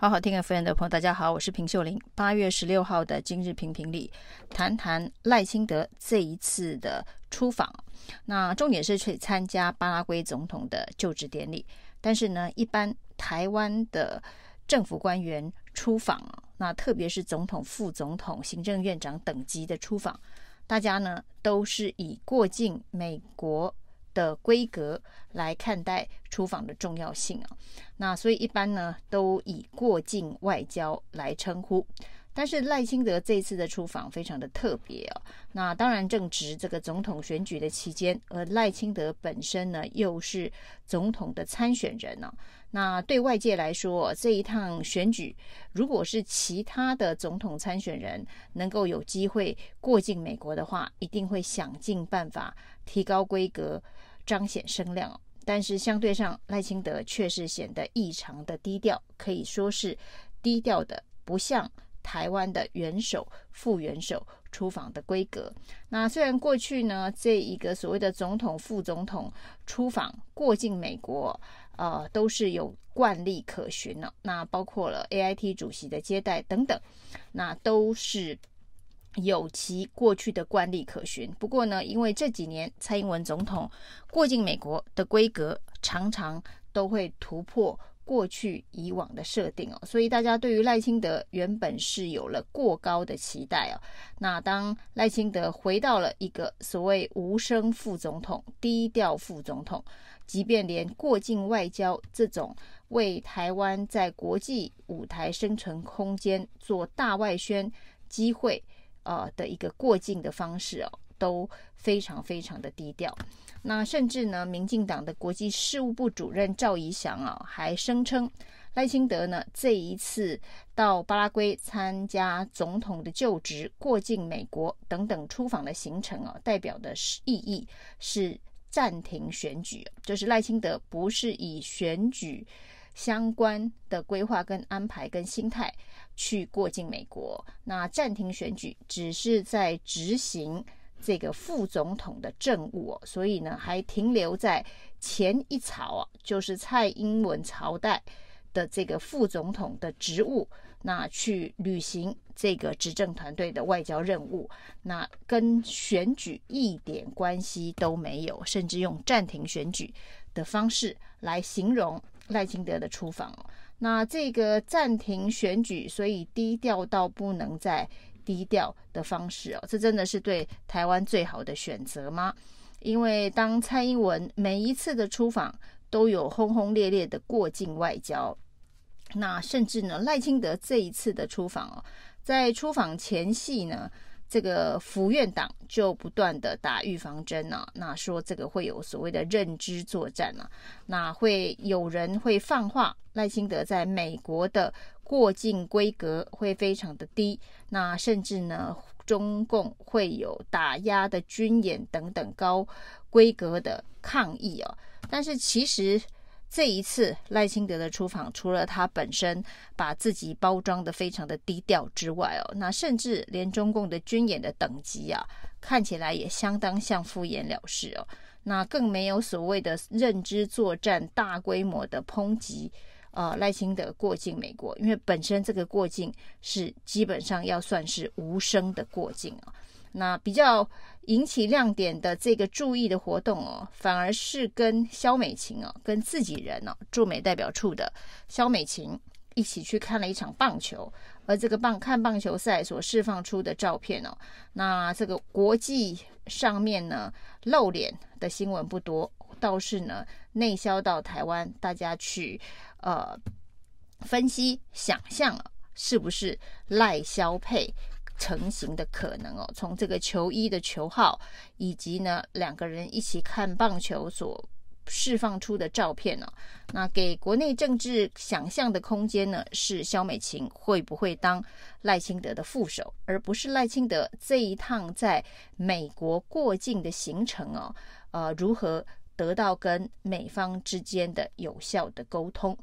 好好听的朋友，大家好，我是平秀玲。八月十六号的今日评评里，谈谈赖清德这一次的出访。那重点是去参加巴拉圭总统的就职典礼。但是呢，一般台湾的政府官员出访，那特别是总统、副总统、行政院长等级的出访，大家呢都是以过境美国的规格来看待出访的重要性啊，那所以一般呢都以过境外交来称呼。但是赖清德这次的出访非常的特别啊，那当然正值这个总统选举的期间，而赖清德本身呢又是总统的参选人呢。那对外界来说，这一趟选举，如果是其他的总统参选人能够有机会过境美国的话，一定会想尽办法提高规格。彰显声量，但是相对上赖清德却是显得异常的低调，可以说是低调的不像台湾的元首、副元首出访的规格。那虽然过去呢，这一个所谓的总统、副总统出访过境美国，呃，都是有惯例可循了，那包括了 AIT 主席的接待等等，那都是。有其过去的惯例可循，不过呢，因为这几年蔡英文总统过境美国的规格常常都会突破过去以往的设定哦，所以大家对于赖清德原本是有了过高的期待哦。那当赖清德回到了一个所谓无声副总统、低调副总统，即便连过境外交这种为台湾在国际舞台生存空间做大外宣机会。呃的一个过境的方式哦，都非常非常的低调。那甚至呢，民进党的国际事务部主任赵怡翔啊，还声称赖清德呢这一次到巴拉圭参加总统的就职、过境美国等等出访的行程啊，代表的是意义是暂停选举，就是赖清德不是以选举相关的规划跟安排跟心态。去过境美国，那暂停选举只是在执行这个副总统的政务，所以呢还停留在前一朝啊，就是蔡英文朝代的这个副总统的职务，那去履行这个执政团队的外交任务，那跟选举一点关系都没有，甚至用暂停选举的方式来形容赖清德的出访。那这个暂停选举，所以低调到不能再低调的方式哦，这真的是对台湾最好的选择吗？因为当蔡英文每一次的出访都有轰轰烈烈的过境外交，那甚至呢赖清德这一次的出访哦，在出访前夕呢。这个府院党就不断的打预防针呢、啊，那说这个会有所谓的认知作战呢、啊，那会有人会放话赖清德在美国的过境规格会非常的低，那甚至呢中共会有打压的军演等等高规格的抗议啊，但是其实。这一次赖清德的出访，除了他本身把自己包装得非常的低调之外，哦，那甚至连中共的军演的等级啊，看起来也相当像敷衍了事哦。那更没有所谓的认知作战、大规模的抨击，呃，赖清德过境美国，因为本身这个过境是基本上要算是无声的过境啊。那比较引起亮点的这个注意的活动哦，反而是跟萧美琴哦，跟自己人哦，驻美代表处的萧美琴一起去看了一场棒球，而这个棒看棒球赛所释放出的照片哦，那这个国际上面呢露脸的新闻不多，倒是呢内销到台湾，大家去呃分析想象是不是赖萧配。成型的可能哦，从这个球衣的球号，以及呢两个人一起看棒球所释放出的照片呢，那给国内政治想象的空间呢，是萧美琴会不会当赖清德的副手，而不是赖清德这一趟在美国过境的行程哦，呃，如何得到跟美方之间的有效的沟通？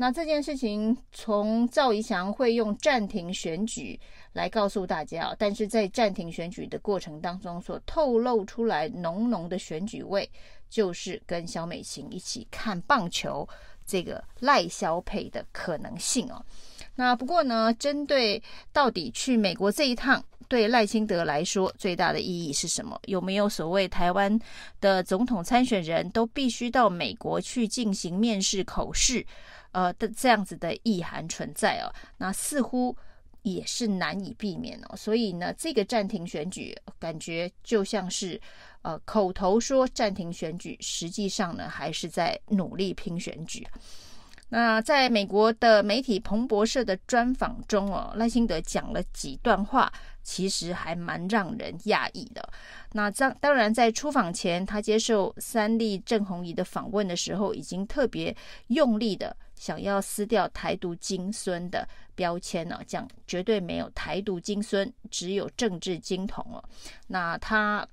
那这件事情从赵怡翔会用暂停选举来告诉大家，但是在暂停选举的过程当中所透露出来浓浓的选举味，就是跟萧美琴一起看棒球这个赖萧配的可能性哦。那不过呢，针对到底去美国这一趟，对赖清德来说最大的意义是什么？有没有所谓台湾的总统参选人都必须到美国去进行面试口试，呃的这样子的意涵存在哦？那似乎也是难以避免哦。所以呢，这个暂停选举感觉就像是呃口头说暂停选举，实际上呢还是在努力拼选举。那在美国的媒体彭博社的专访中哦，赖清德讲了几段话，其实还蛮让人讶异的。那当当然，在出访前，他接受三立郑弘仪的访问的时候，已经特别用力的想要撕掉“台独精孙”的标签了，讲绝对没有“台独精孙”，只有政治金童哦。那他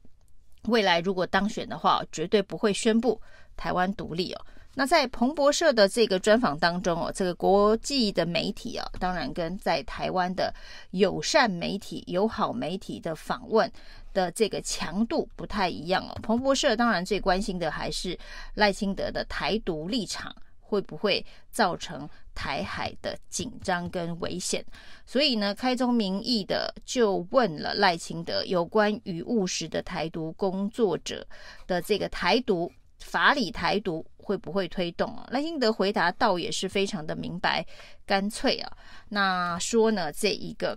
未来如果当选的话，绝对不会宣布台湾独立哦。那在彭博社的这个专访当中哦，这个国际的媒体啊，当然跟在台湾的友善媒体、友好媒体的访问的这个强度不太一样哦。彭博社当然最关心的还是赖清德的台独立场会不会造成台海的紧张跟危险，所以呢，开宗明义的就问了赖清德有关于务实的台独工作者的这个台独法理台独。会不会推动啊？赖英德回答倒也是非常的明白干脆啊。那说呢，这一个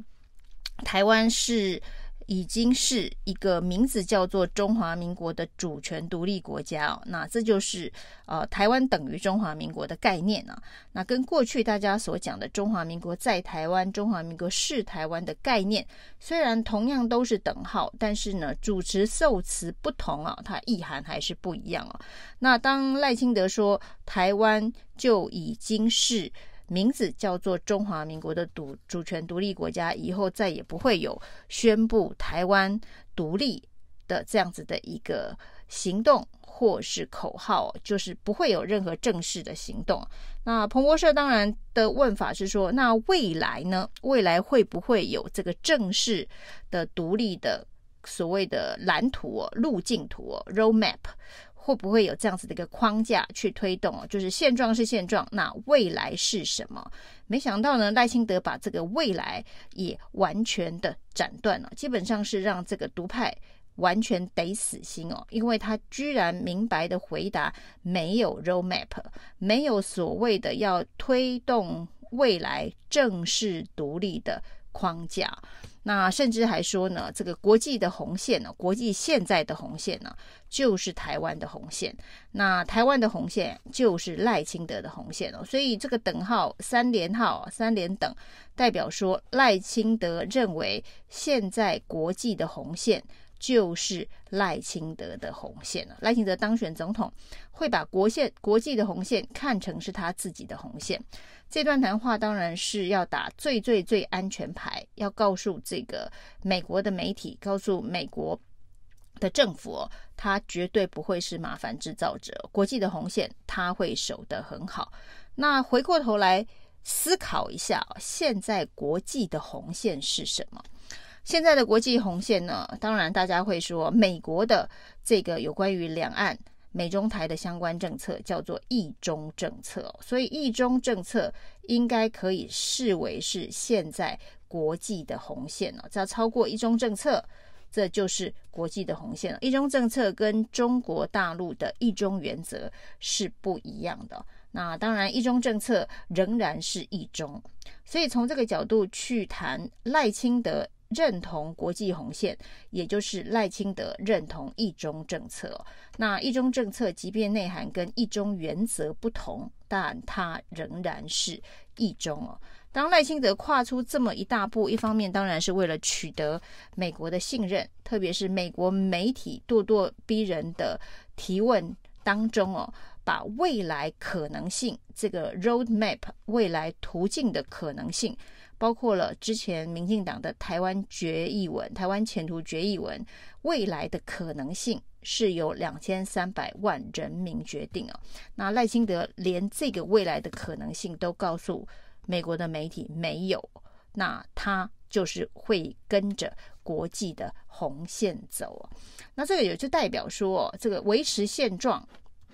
台湾是。已经是一个名字叫做中华民国的主权独立国家哦，那这就是呃台湾等于中华民国的概念啊。那跟过去大家所讲的中华民国在台湾、中华民国是台湾的概念，虽然同样都是等号，但是呢主持受词不同啊，它意涵还是不一样啊。那当赖清德说台湾就已经是。名字叫做中华民国的独主权独立国家，以后再也不会有宣布台湾独立的这样子的一个行动或是口号，就是不会有任何正式的行动。那彭博社当然的问法是说，那未来呢？未来会不会有这个正式的独立的所谓的蓝图哦、路径图哦、roadmap？会不会有这样子的一个框架去推动？就是现状是现状，那未来是什么？没想到呢，赖清德把这个未来也完全的斩断了，基本上是让这个独派完全得死心哦，因为他居然明白的回答没有 roadmap，没有所谓的要推动未来正式独立的框架。那甚至还说呢，这个国际的红线呢，国际现在的红线呢，就是台湾的红线。那台湾的红线就是赖清德的红线哦。所以这个等号三连号三连等，代表说赖清德认为现在国际的红线就是赖清德的红线了。赖清德当选总统，会把国线国际的红线看成是他自己的红线。这段谈话当然是要打最最最安全牌，要告诉这个美国的媒体，告诉美国的政府哦，他绝对不会是麻烦制造者，国际的红线他会守得很好。那回过头来思考一下，现在国际的红线是什么？现在的国际红线呢？当然大家会说，美国的这个有关于两岸。美中台的相关政策叫做一中政策，所以一中政策应该可以视为是现在国际的红线了。只要超过一中政策，这就是国际的红线了。一中政策跟中国大陆的一中原则是不一样的。那当然，一中政策仍然是一中，所以从这个角度去谈赖清德。认同国际红线，也就是赖清德认同一中政策。那一中政策，即便内涵跟一中原则不同，但它仍然是一中哦。当赖清德跨出这么一大步，一方面当然是为了取得美国的信任，特别是美国媒体咄咄逼人的提问当中哦，把未来可能性这个 roadmap 未来途径的可能性。包括了之前民进党的台湾决议文、台湾前途决议文，未来的可能性是由两千三百万人民决定啊。那赖清德连这个未来的可能性都告诉美国的媒体没有，那他就是会跟着国际的红线走。那这个也就代表说，这个维持现状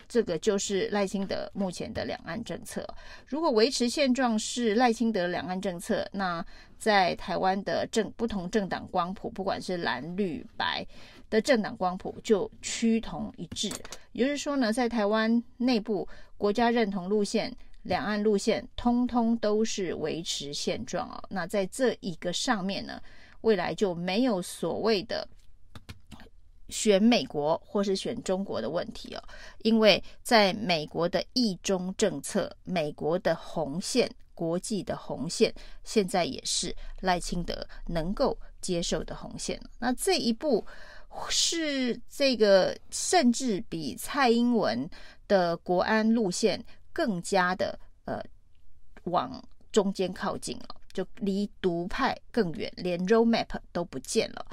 这个就是赖清德目前的两岸政策。如果维持现状是赖清德两岸政策，那在台湾的政不同政党光谱，不管是蓝绿白的政党光谱，就趋同一致。也就是说呢，在台湾内部，国家认同路线、两岸路线，通通都是维持现状哦。那在这一个上面呢，未来就没有所谓的。选美国或是选中国的问题哦，因为在美国的一中政策，美国的红线、国际的红线，现在也是赖清德能够接受的红线。那这一步是这个，甚至比蔡英文的国安路线更加的呃往中间靠近了，就离独派更远，连 roadmap 都不见了。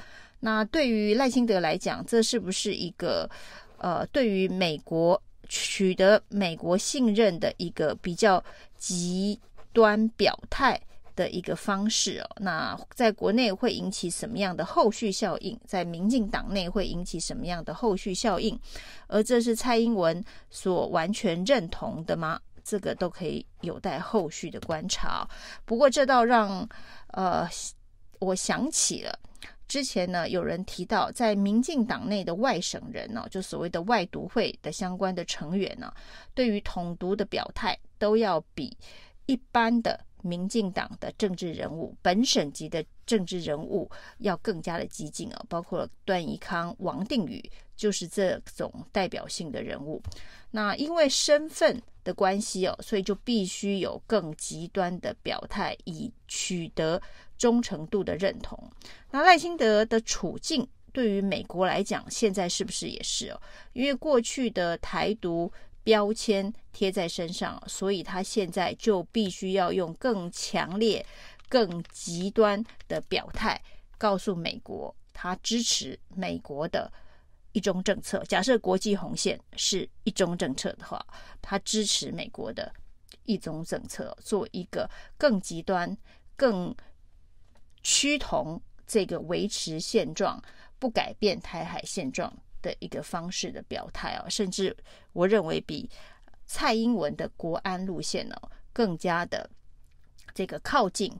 那对于赖清德来讲，这是不是一个呃，对于美国取得美国信任的一个比较极端表态的一个方式哦？那在国内会引起什么样的后续效应？在民进党内会引起什么样的后续效应？而这是蔡英文所完全认同的吗？这个都可以有待后续的观察。不过这倒让呃，我想起了。之前呢，有人提到，在民进党内的外省人呢，就所谓的外独会的相关的成员呢，对于统独的表态，都要比一般的民进党的政治人物、本省级的政治人物要更加的激进啊，包括段宜康、王定宇，就是这种代表性的人物。那因为身份的关系哦，所以就必须有更极端的表态，以取得。忠诚度的认同，那赖清德的处境对于美国来讲，现在是不是也是哦？因为过去的台独标签贴在身上，所以他现在就必须要用更强烈、更极端的表态，告诉美国他支持美国的一中政策。假设国际红线是一中政策的话，他支持美国的一中政策，做一个更极端、更。趋同这个维持现状、不改变台海现状的一个方式的表态啊，甚至我认为比蔡英文的国安路线呢更加的这个靠近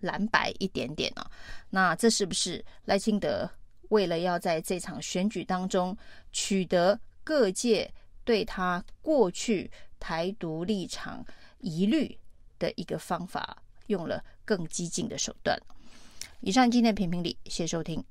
蓝白一点点啊。那这是不是赖清德为了要在这场选举当中取得各界对他过去台独立场疑虑的一个方法，用了更激进的手段？以上今天评评理，谢谢收听。